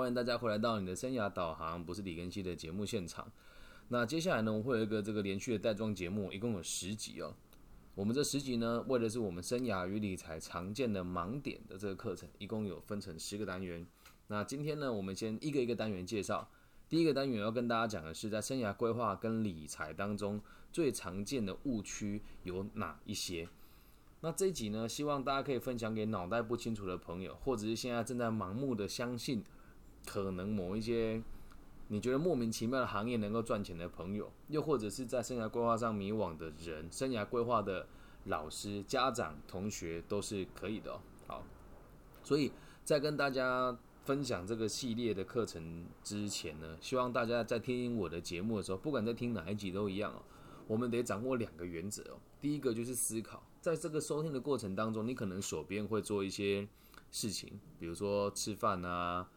欢迎大家回来到你的生涯导航，不是李根熙的节目现场。那接下来呢，我会有一个这个连续的带状节目，一共有十集哦。我们这十集呢，为的是我们生涯与理财常见的盲点的这个课程，一共有分成十个单元。那今天呢，我们先一个一个单元介绍。第一个单元要跟大家讲的是，在生涯规划跟理财当中最常见的误区有哪一些？那这一集呢，希望大家可以分享给脑袋不清楚的朋友，或者是现在正在盲目的相信可能某一些你觉得莫名其妙的行业能够赚钱的朋友，又或者是在生涯规划上迷惘的人，生涯规划的老师、家长、同学都是可以的哦。好，所以在跟大家。分享这个系列的课程之前呢，希望大家在听我的节目的时候，不管在听哪一集都一样哦。我们得掌握两个原则哦。第一个就是思考，在这个收听的过程当中，你可能手边会做一些事情，比如说吃饭啊，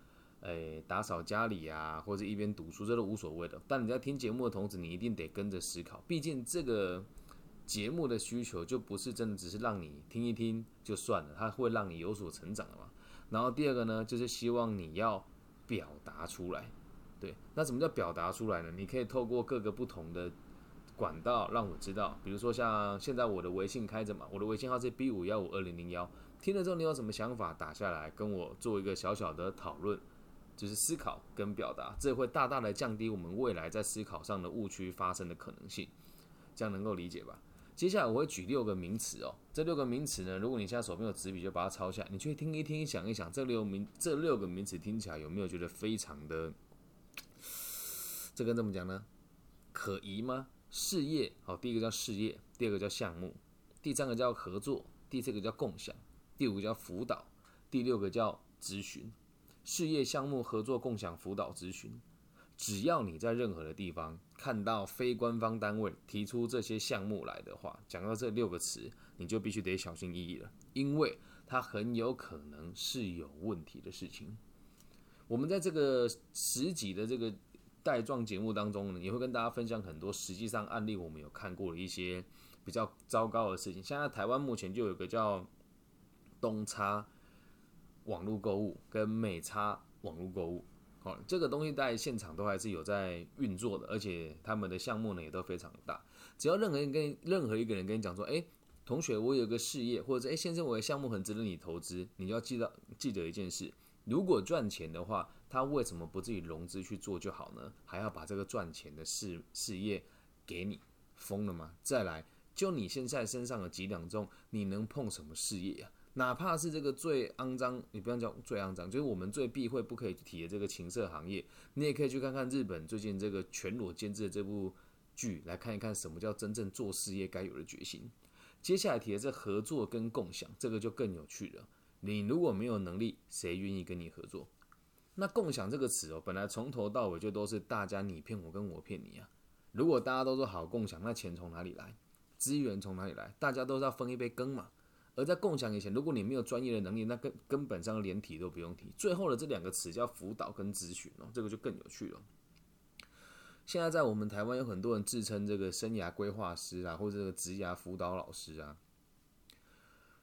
诶，打扫家里啊，或者一边读书，这都无所谓的。但你在听节目的同时，你一定得跟着思考，毕竟这个节目的需求就不是真的只是让你听一听就算了，它会让你有所成长的嘛。然后第二个呢，就是希望你要表达出来，对，那什么叫表达出来呢？你可以透过各个不同的管道让我知道，比如说像现在我的微信开着嘛，我的微信号是 B 五幺五二零零幺，听了之后你有什么想法打下来跟我做一个小小的讨论，就是思考跟表达，这会大大的降低我们未来在思考上的误区发生的可能性，这样能够理解吧？接下来我会举六个名词哦，这六个名词呢，如果你现在手边有纸笔，就把它抄下，你去听一听，想一想，这六名这六个名词听起来有没有觉得非常的，这跟怎么讲呢？可疑吗？事业，好，第一个叫事业，第二个叫项目，第三个叫合作，第四个叫共享，第五个叫辅导，第六个叫咨询。事业、项目、合作、共享、辅导、咨询。只要你在任何的地方看到非官方单位提出这些项目来的话，讲到这六个词，你就必须得小心翼翼了，因为它很有可能是有问题的事情。我们在这个十几的这个带状节目当中呢，也会跟大家分享很多实际上案例，我们有看过的一些比较糟糕的事情。现在台湾目前就有个叫东差网络购物跟美差网络购物。哦，这个东西在现场都还是有在运作的，而且他们的项目呢也都非常大。只要任何人跟任何一个人跟你讲说，哎，同学，我有个事业，或者哎，先生，我的项目很值得你投资，你就要记得记得一件事：如果赚钱的话，他为什么不自己融资去做就好呢？还要把这个赚钱的事事业给你疯了吗？再来，就你现在身上的几两重，你能碰什么事业呀？哪怕是这个最肮脏，你不要叫最肮脏，就是我们最避讳不可以提的这个情色行业，你也可以去看看日本最近这个全裸监制的这部剧，来看一看什么叫真正做事业该有的决心。接下来提的这合作跟共享，这个就更有趣了。你如果没有能力，谁愿意跟你合作？那共享这个词哦，本来从头到尾就都是大家你骗我跟我骗你啊。如果大家都说好共享，那钱从哪里来？资源从哪里来？大家都是要分一杯羹嘛。而在共享以前，如果你没有专业的能力，那根根本上连提都不用提。最后的这两个词叫辅导跟咨询哦，这个就更有趣了。现在在我们台湾有很多人自称这个生涯规划师啊，或者这个职涯辅导老师啊。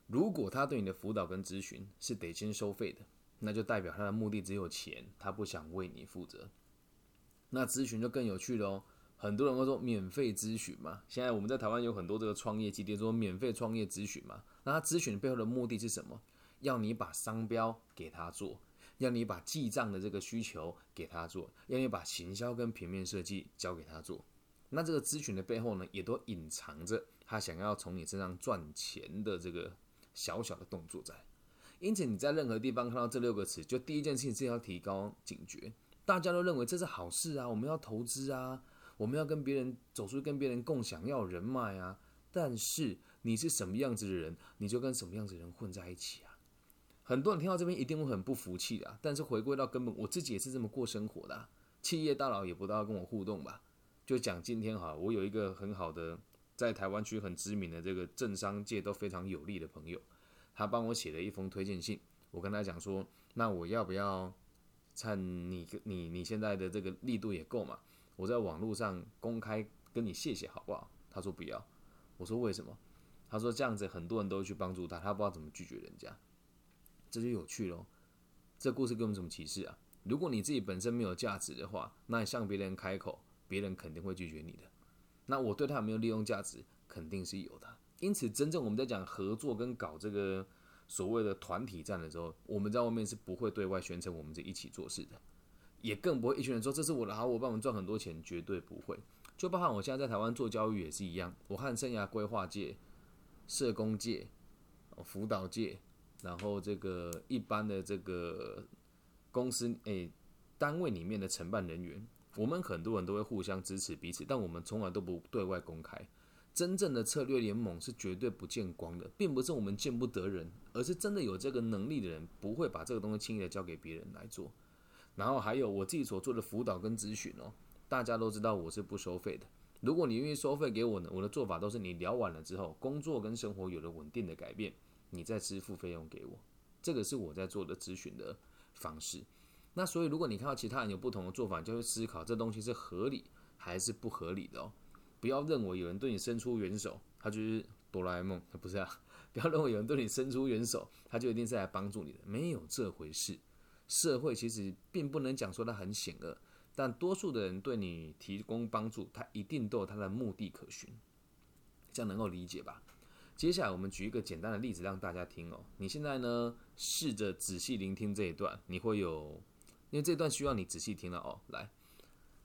如果他对你的辅导跟咨询是得先收费的，那就代表他的目的只有钱，他不想为你负责。那咨询就更有趣了哦。很多人会说免费咨询嘛，现在我们在台湾有很多这个创业基地说免费创业咨询嘛，那他咨询背后的目的是什么？要你把商标给他做，要你把记账的这个需求给他做，要你把行销跟平面设计交给他做。那这个咨询的背后呢，也都隐藏着他想要从你身上赚钱的这个小小的动作在。因此你在任何地方看到这六个词，就第一件事情是要提高警觉。大家都认为这是好事啊，我们要投资啊。我们要跟别人走出去，跟别人共享，要人脉啊。但是你是什么样子的人，你就跟什么样子的人混在一起啊。很多人听到这边一定会很不服气的。但是回归到根本，我自己也是这么过生活的。企业大佬也不大跟我互动吧？就讲今天哈，我有一个很好的在台湾区很知名的这个政商界都非常有利的朋友，他帮我写了一封推荐信。我跟他讲说，那我要不要趁你你你现在的这个力度也够嘛？我在网络上公开跟你谢谢好不好？他说不要。我说为什么？他说这样子很多人都会去帮助他，他不知道怎么拒绝人家，这就有趣喽。这故事给我们什么启示啊？如果你自己本身没有价值的话，那向别人开口，别人肯定会拒绝你的。那我对他有没有利用价值，肯定是有的。因此，真正我们在讲合作跟搞这个所谓的团体战的时候，我们在外面是不会对外宣称我们是一起做事的，也更不会一群人说这是我的好伙伴，我们赚很多钱，绝对不会。就包含我现在在台湾做教育也是一样，我和生涯规划界、社工界、辅导界，然后这个一般的这个公司诶单位里面的承办人员，我们很多人都会互相支持彼此，但我们从来都不对外公开。真正的策略联盟是绝对不见光的，并不是我们见不得人，而是真的有这个能力的人不会把这个东西轻易的交给别人来做。然后还有我自己所做的辅导跟咨询哦。大家都知道我是不收费的。如果你愿意收费给我呢，我的做法都是你聊完了之后，工作跟生活有了稳定的改变，你再支付费用给我。这个是我在做的咨询的方式。那所以如果你看到其他人有不同的做法，就会思考这东西是合理还是不合理的哦。不要认为有人对你伸出援手，他就是哆啦 A 梦，不是啊？不要认为有人对你伸出援手，他就一定是来帮助你的，没有这回事。社会其实并不能讲说它很险恶。但多数的人对你提供帮助，他一定都有他的目的可循，这样能够理解吧？接下来我们举一个简单的例子让大家听哦。你现在呢，试着仔细聆听这一段，你会有，因为这段需要你仔细听了哦。来，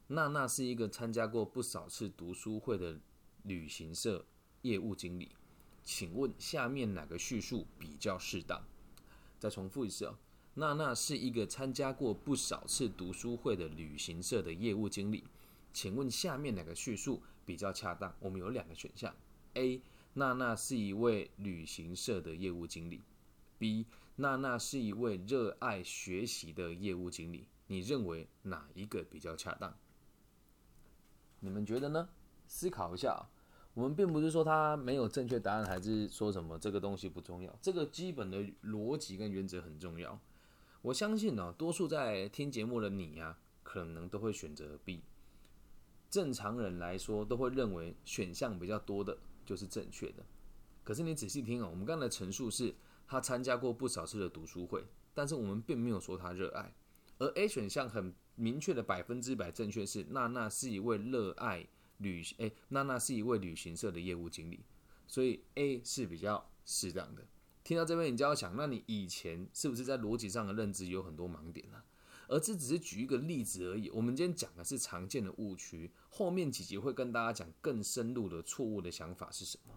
娜娜是一个参加过不少次读书会的旅行社业务经理，请问下面哪个叙述比较适当？再重复一次哦。娜娜是一个参加过不少次读书会的旅行社的业务经理，请问下面哪个叙述比较恰当？我们有两个选项：A. 娜娜是一位旅行社的业务经理；B. 娜娜是一位热爱学习的业务经理。你认为哪一个比较恰当？你们觉得呢？思考一下。我们并不是说他没有正确答案，还是说什么这个东西不重要。这个基本的逻辑跟原则很重要。我相信呢，多数在听节目的你呀，可能都会选择 B。正常人来说，都会认为选项比较多的就是正确的。可是你仔细听啊，我们刚才的陈述是他参加过不少次的读书会，但是我们并没有说他热爱。而 A 选项很明确的百分之百正确，是娜娜是一位热爱旅诶，娜娜是一位旅行社的业务经理，所以 A 是比较适当的。听到这边，你就要想，那你以前是不是在逻辑上的认知有很多盲点呢？而这只是举一个例子而已。我们今天讲的是常见的误区，后面几集会跟大家讲更深入的错误的想法是什么。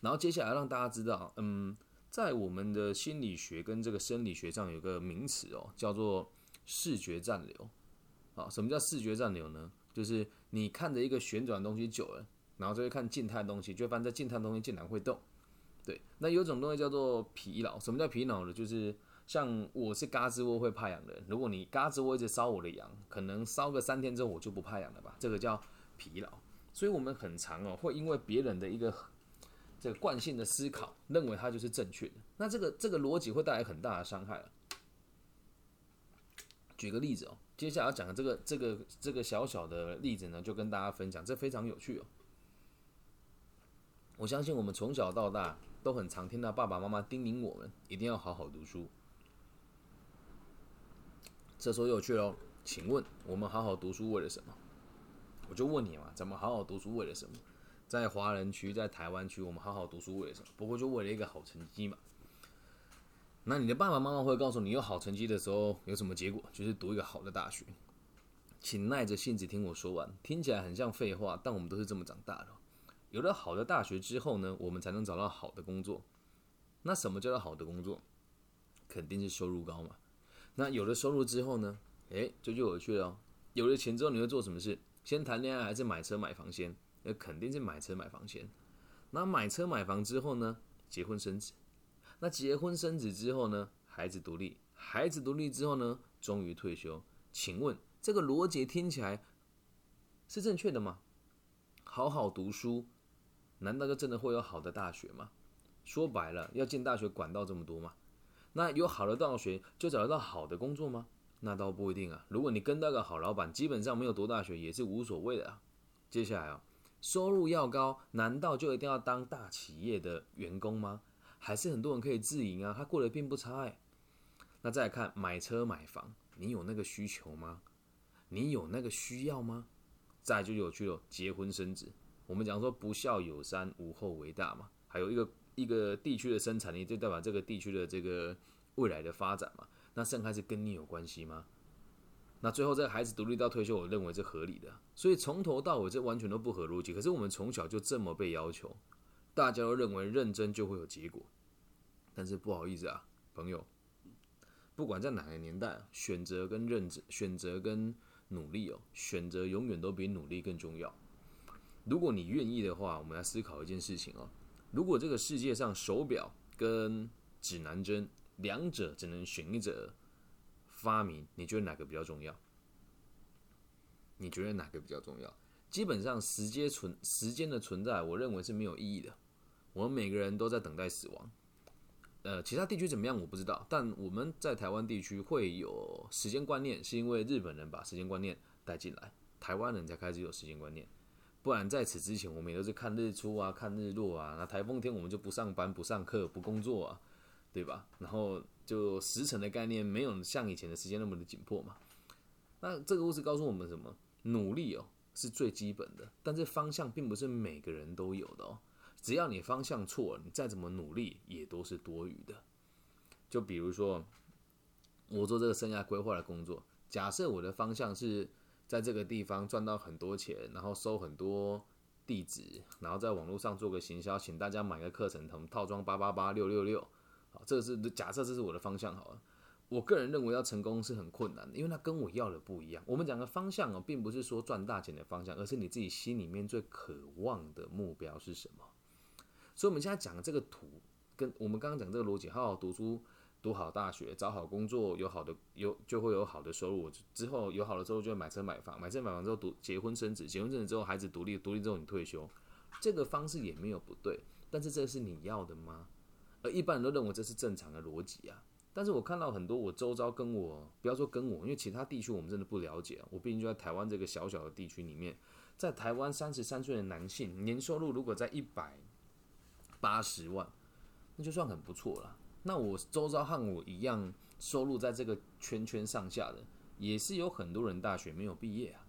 然后接下来让大家知道，嗯，在我们的心理学跟这个生理学上有个名词哦，叫做视觉暂留。啊，什么叫视觉暂留呢？就是你看着一个旋转的东西久了，然后就会看静态的东西，就会发现静态的东西竟然会动。对，那有种东西叫做疲劳。什么叫疲劳呢？就是像我是嘎吱窝会怕痒的人，如果你嘎吱窝一直烧我的痒，可能烧个三天之后我就不怕痒了吧？这个叫疲劳。所以我们很常哦，会因为别人的一个这个惯性的思考，认为它就是正确的。那这个这个逻辑会带来很大的伤害了。举个例子哦，接下来要讲的这个这个这个小小的例子呢，就跟大家分享，这非常有趣哦。我相信我们从小到大。都很常听到爸爸妈妈叮咛我们一定要好好读书。这时候有趣喽，请问我们好好读书为了什么？我就问你嘛，怎么好好读书为了什么？在华人区，在台湾区，我们好好读书为了什么？不过就为了一个好成绩嘛。那你的爸爸妈妈会告诉你，有好成绩的时候有什么结果？就是读一个好的大学。请耐着性子听我说完，听起来很像废话，但我们都是这么长大的。有了好的大学之后呢，我们才能找到好的工作。那什么叫做好的工作？肯定是收入高嘛。那有了收入之后呢？诶，这就有趣了。有了钱之后，你会做什么事？先谈恋爱还是买车买房先？那肯定是买车买房先。那买车买房之后呢？结婚生子。那结婚生子之后呢？孩子独立。孩子独立之后呢？终于退休。请问这个逻辑听起来是正确的吗？好好读书。难道就真的会有好的大学吗？说白了，要进大学管道这么多吗？那有好的大学就找得到好的工作吗？那倒不一定啊。如果你跟到个好老板，基本上没有读大学也是无所谓的啊。接下来啊，收入要高，难道就一定要当大企业的员工吗？还是很多人可以自营啊，他过得并不差哎。那再来看买车买房，你有那个需求吗？你有那个需要吗？再就有趣了，结婚生子。我们讲说不孝有三，无后为大嘛。还有一个一个地区的生产力，就代表这个地区的这个未来的发展嘛。那生孩子跟你有关系吗？那最后这个孩子独立到退休，我认为是合理的。所以从头到尾这完全都不合逻辑。可是我们从小就这么被要求，大家都认为认真就会有结果。但是不好意思啊，朋友，不管在哪个年代，选择跟认真，选择跟努力哦，选择永远都比努力更重要。如果你愿意的话，我们来思考一件事情哦。如果这个世界上手表跟指南针两者只能选一者发明，你觉得哪个比较重要？你觉得哪个比较重要？基本上，时间存时间的存在，我认为是没有意义的。我们每个人都在等待死亡。呃，其他地区怎么样我不知道，但我们在台湾地区会有时间观念，是因为日本人把时间观念带进来，台湾人才开始有时间观念。不然在此之前，我们也都是看日出啊，看日落啊。那台风天我们就不上班、不上课、不工作啊，对吧？然后就时辰的概念没有像以前的时间那么的紧迫嘛。那这个故事告诉我们什么？努力哦是最基本的，但是方向并不是每个人都有的哦。只要你方向错了，你再怎么努力也都是多余的。就比如说，我做这个生涯规划的工作，假设我的方向是在这个地方赚到很多钱，然后收很多地址，然后在网络上做个行销，请大家买个课程，什么套装八八八六六六，好，这是假设这是我的方向好了。我个人认为要成功是很困难的，因为它跟我要的不一样。我们讲的方向哦，并不是说赚大钱的方向，而是你自己心里面最渴望的目标是什么。所以，我们现在讲的这个图，跟我们刚刚讲这个逻辑，好好读书，读好大学，找好工作，有好的有就会有好的收入，之后有好的收入就会买车买房，买车买房之后读结婚生子，结婚生子之后孩子独立，独立之后你退休，这个方式也没有不对，但是这是你要的吗？而一般人都认为这是正常的逻辑啊。但是我看到很多我周遭跟我不要说跟我，因为其他地区我们真的不了解，我毕竟就在台湾这个小小的地区里面，在台湾三十三岁的男性年收入如果在一百。八十万，那就算很不错了。那我周遭和我一样收入在这个圈圈上下的，也是有很多人大学没有毕业啊，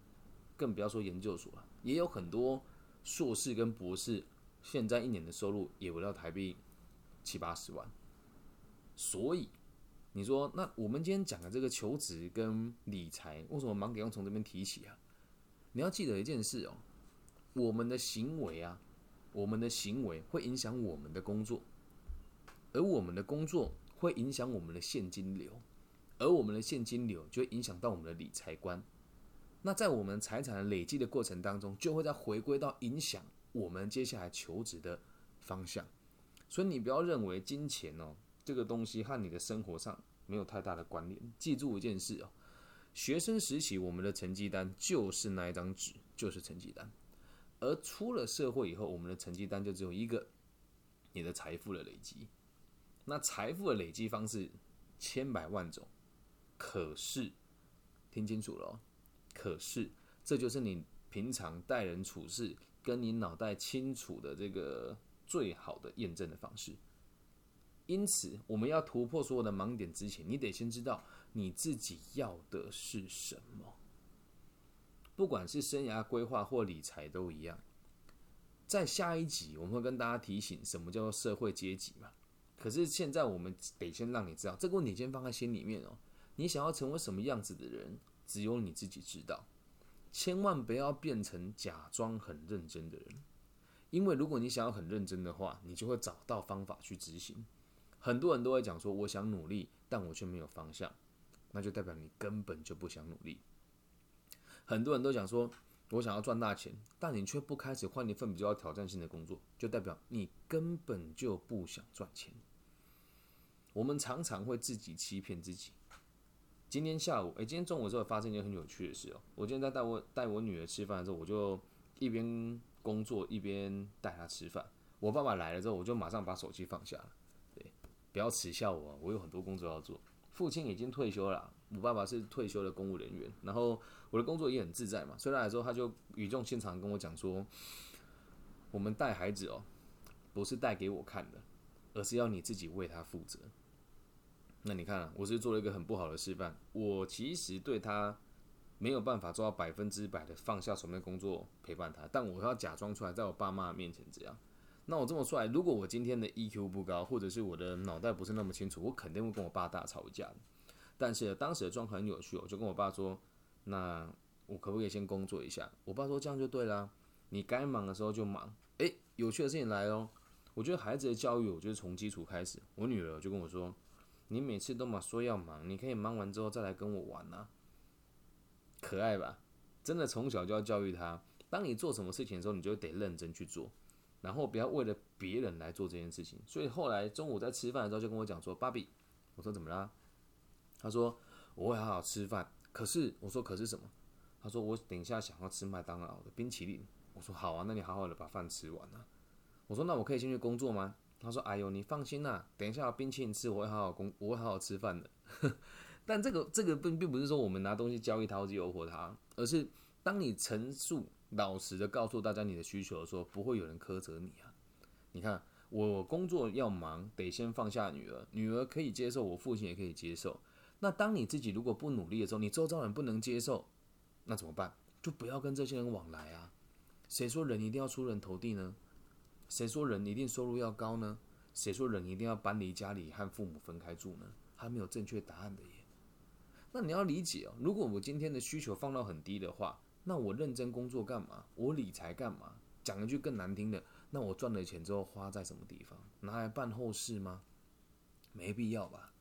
更不要说研究所了。也有很多硕士跟博士，现在一年的收入也不到台币七八十万。所以你说，那我们今天讲的这个求职跟理财，为什么盲点要从这边提起啊？你要记得一件事哦，我们的行为啊。我们的行为会影响我们的工作，而我们的工作会影响我们的现金流，而我们的现金流就会影响到我们的理财观。那在我们财产累积的过程当中，就会再回归到影响我们接下来求职的方向。所以你不要认为金钱哦这个东西和你的生活上没有太大的关联。记住一件事哦，学生时期我们的成绩单就是那一张纸，就是成绩单。而出了社会以后，我们的成绩单就只有一个：你的财富的累积。那财富的累积方式千百万种，可是听清楚了，可是这就是你平常待人处事跟你脑袋清楚的这个最好的验证的方式。因此，我们要突破所有的盲点之前，你得先知道你自己要的是什么。不管是生涯规划或理财都一样，在下一集我们会跟大家提醒什么叫做社会阶级嘛。可是现在我们得先让你知道这个问题，先放在心里面哦。你想要成为什么样子的人，只有你自己知道。千万不要变成假装很认真的人，因为如果你想要很认真的话，你就会找到方法去执行。很多人都会讲说，我想努力，但我却没有方向，那就代表你根本就不想努力。很多人都讲说，我想要赚大钱，但你却不开始换一份比较挑战性的工作，就代表你根本就不想赚钱。我们常常会自己欺骗自己。今天下午，诶，今天中午的时候发生一件很有趣的事哦。我今天在带我带我女儿吃饭的时候，我就一边工作一边带她吃饭。我爸爸来了之后，我就马上把手机放下了。对，不要耻笑我，我有很多工作要做。父亲已经退休了，我爸爸是退休的公务人员，然后我的工作也很自在嘛。所以来说，他就语重心长跟我讲说：“我们带孩子哦，不是带给我看的，而是要你自己为他负责。”那你看、啊，我是做了一个很不好的示范。我其实对他没有办法做到百分之百的放下手边工作陪伴他，但我要假装出来，在我爸妈面前这样。那我这么帅，如果我今天的 EQ 不高，或者是我的脑袋不是那么清楚，我肯定会跟我爸大吵一架。但是当时的状况很有趣，我就跟我爸说：“那我可不可以先工作一下？”我爸说：“这样就对啦，你该忙的时候就忙。”诶，有趣的事情来哦。我觉得孩子的教育，我觉得从基础开始。我女儿就跟我说。你每次都嘛说要忙，你可以忙完之后再来跟我玩啊，可爱吧？真的从小就要教育他，当你做什么事情的时候，你就得认真去做，然后不要为了别人来做这件事情。所以后来中午在吃饭的时候就跟我讲说：“芭比，我说怎么啦？”他说：“我会好好吃饭。”可是我说：“可是什么？”他说：“我等一下想要吃麦当劳的冰淇淋。”我说：“好啊，那你好好的把饭吃完啊。”我说：“那我可以先去工作吗？”他说：“哎呦，你放心啦，等一下有冰淇淋吃，我会好好工，我会好好吃饭的。但这个这个并并不是说我们拿东西交易他或者诱惑他，而是当你陈述老实的告诉大家你的需求的时候，不会有人苛责你啊。你看，我工作要忙，得先放下女儿，女儿可以接受，我父亲也可以接受。那当你自己如果不努力的时候，你周遭人不能接受，那怎么办？就不要跟这些人往来啊。谁说人一定要出人头地呢？”谁说人一定收入要高呢？谁说人一定要搬离家里和父母分开住呢？还没有正确答案的耶。那你要理解哦，如果我今天的需求放到很低的话，那我认真工作干嘛？我理财干嘛？讲一句更难听的，那我赚了钱之后花在什么地方？拿来办后事吗？没必要吧。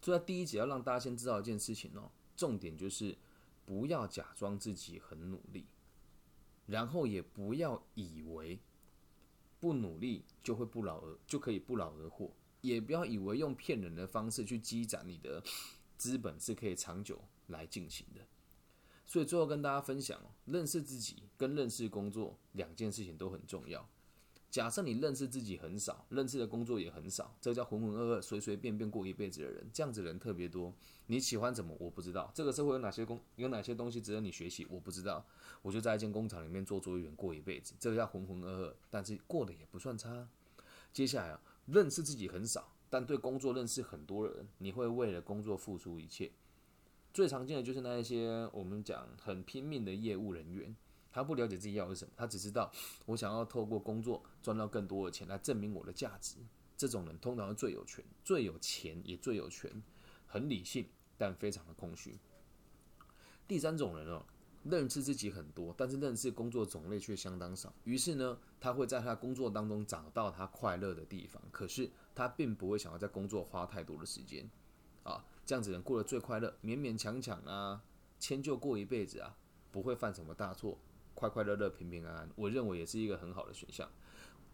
所以第一节要让大家先知道一件事情哦，重点就是不要假装自己很努力，然后也不要以为。不努力就会不劳而就可以不劳而获，也不要以为用骗人的方式去积攒你的资本是可以长久来进行的。所以最后跟大家分享，认识自己跟认识工作两件事情都很重要。假设你认识自己很少，认识的工作也很少，这叫浑浑噩噩、随随便便过一辈子的人，这样子人特别多。你喜欢什么？我不知道。这个社会有哪些工，有哪些东西值得你学习？我不知道。我就在一间工厂里面做作业员过一辈子，这个叫浑浑噩噩，但是过得也不算差。接下来啊，认识自己很少，但对工作认识很多人，你会为了工作付出一切。最常见的就是那一些我们讲很拼命的业务人员。他不了解自己要的是什么，他只知道我想要透过工作赚到更多的钱来证明我的价值。这种人通常是最有权、最有钱也最有权，很理性但非常的空虚。第三种人哦，认识自己很多，但是认识工作种类却相当少。于是呢，他会在他工作当中找到他快乐的地方，可是他并不会想要在工作花太多的时间。啊，这样子人过得最快乐，勉勉强强啊，迁就过一辈子啊，不会犯什么大错。快快乐乐、平平安安，我认为也是一个很好的选项。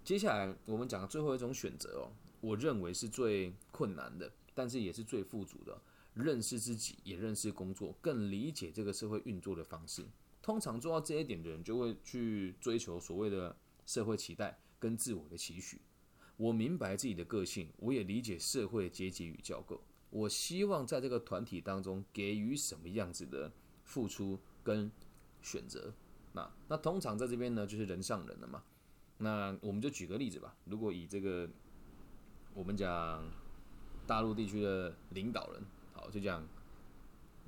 接下来我们讲最后一种选择哦，我认为是最困难的，但是也是最富足的。认识自己，也认识工作，更理解这个社会运作的方式。通常做到这一点的人，就会去追求所谓的社会期待跟自我的期许。我明白自己的个性，我也理解社会阶级与教构。我希望在这个团体当中给予什么样子的付出跟选择。那那通常在这边呢，就是人上人了嘛。那我们就举个例子吧。如果以这个我们讲大陆地区的领导人，好，就讲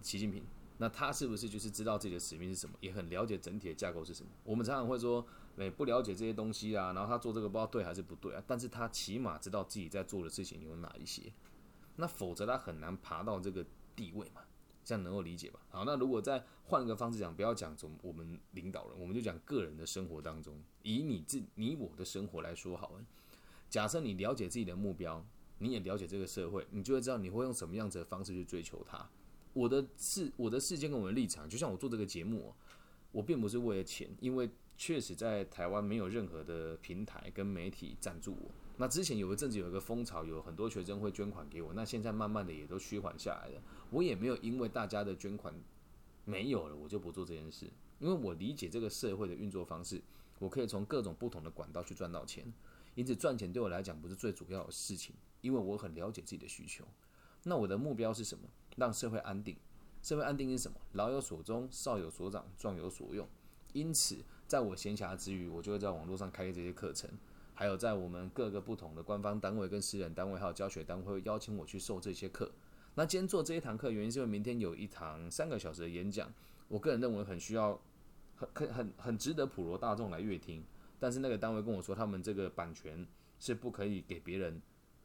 习近平，那他是不是就是知道自己的使命是什么，也很了解整体的架构是什么？我们常常会说，哎，不了解这些东西啊，然后他做这个不知道对还是不对啊。但是他起码知道自己在做的事情有哪一些，那否则他很难爬到这个地位嘛。这样能够理解吧？好，那如果再换个方式讲，不要讲从我们领导人，我们就讲个人的生活当中，以你自你我的生活来说好了。假设你了解自己的目标，你也了解这个社会，你就会知道你会用什么样子的方式去追求它。我的事，我的事件跟我的立场，就像我做这个节目，我并不是为了钱，因为确实在台湾没有任何的平台跟媒体赞助我。那之前有一阵子有一个风潮，有很多学生会捐款给我。那现在慢慢的也都趋缓下来了。我也没有因为大家的捐款没有了，我就不做这件事。因为我理解这个社会的运作方式，我可以从各种不同的管道去赚到钱。因此赚钱对我来讲不是最主要的事情，因为我很了解自己的需求。那我的目标是什么？让社会安定。社会安定是什么？老有所终，少有所长，壮有所用。因此，在我闲暇之余，我就会在网络上开这些课程。还有在我们各个不同的官方单位、跟私人单位，还有教学单位，会邀请我去授这些课。那今天做这一堂课，原因是因为明天有一堂三个小时的演讲，我个人认为很需要，很很很值得普罗大众来阅听。但是那个单位跟我说，他们这个版权是不可以给别人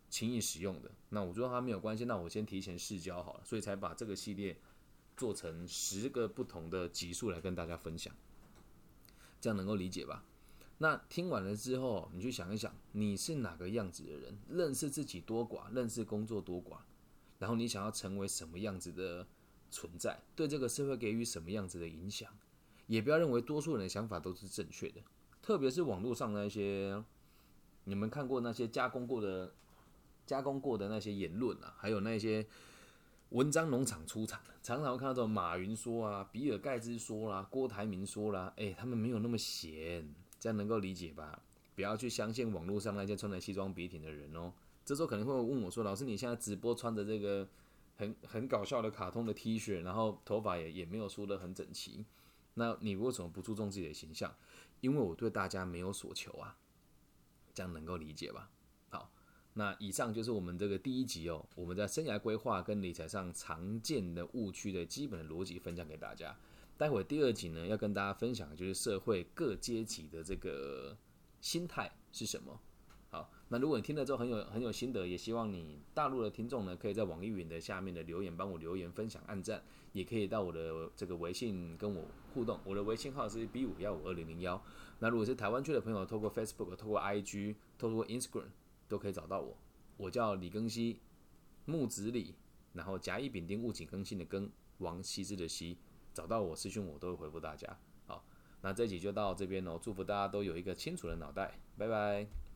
轻易使用的。那我说他没有关系，那我先提前试教好了，所以才把这个系列做成十个不同的集数来跟大家分享，这样能够理解吧？那听完了之后，你去想一想，你是哪个样子的人？认识自己多寡，认识工作多寡。然后你想要成为什么样子的存在？对这个社会给予什么样子的影响？也不要认为多数人的想法都是正确的，特别是网络上那些你们看过那些加工过的、加工过的那些言论啊，还有那些文章农场出产的，常常会看到这种马云说啊、比尔盖茨说啦、郭台铭说啦，哎，他们没有那么闲，这样能够理解吧？不要去相信网络上那些穿着西装笔挺的人哦。这时候可能会问我说：“老师，你现在直播穿着这个很很搞笑的卡通的 T 恤，然后头发也也没有梳得很整齐，那你为什么不注重自己的形象？因为我对大家没有所求啊，这样能够理解吧？好，那以上就是我们这个第一集哦，我们在生涯规划跟理财上常见的误区的基本的逻辑分享给大家。待会第二集呢，要跟大家分享的就是社会各阶级的这个心态是什么。”好那如果你听了之后很有很有心得，也希望你大陆的听众呢，可以在网易云的下面的留言帮我留言分享、按赞，也可以到我的这个微信跟我互动。我的微信号是 B 五幺五二零零幺。那如果是台湾区的朋友，透过 Facebook、透过 IG、透过 Instagram 都可以找到我。我叫李庚希，木子李，然后甲乙丙丁戊己庚辛的庚，王羲之的羲，找到我私讯我都会回复大家。好，那这集就到这边喽，祝福大家都有一个清楚的脑袋，拜拜。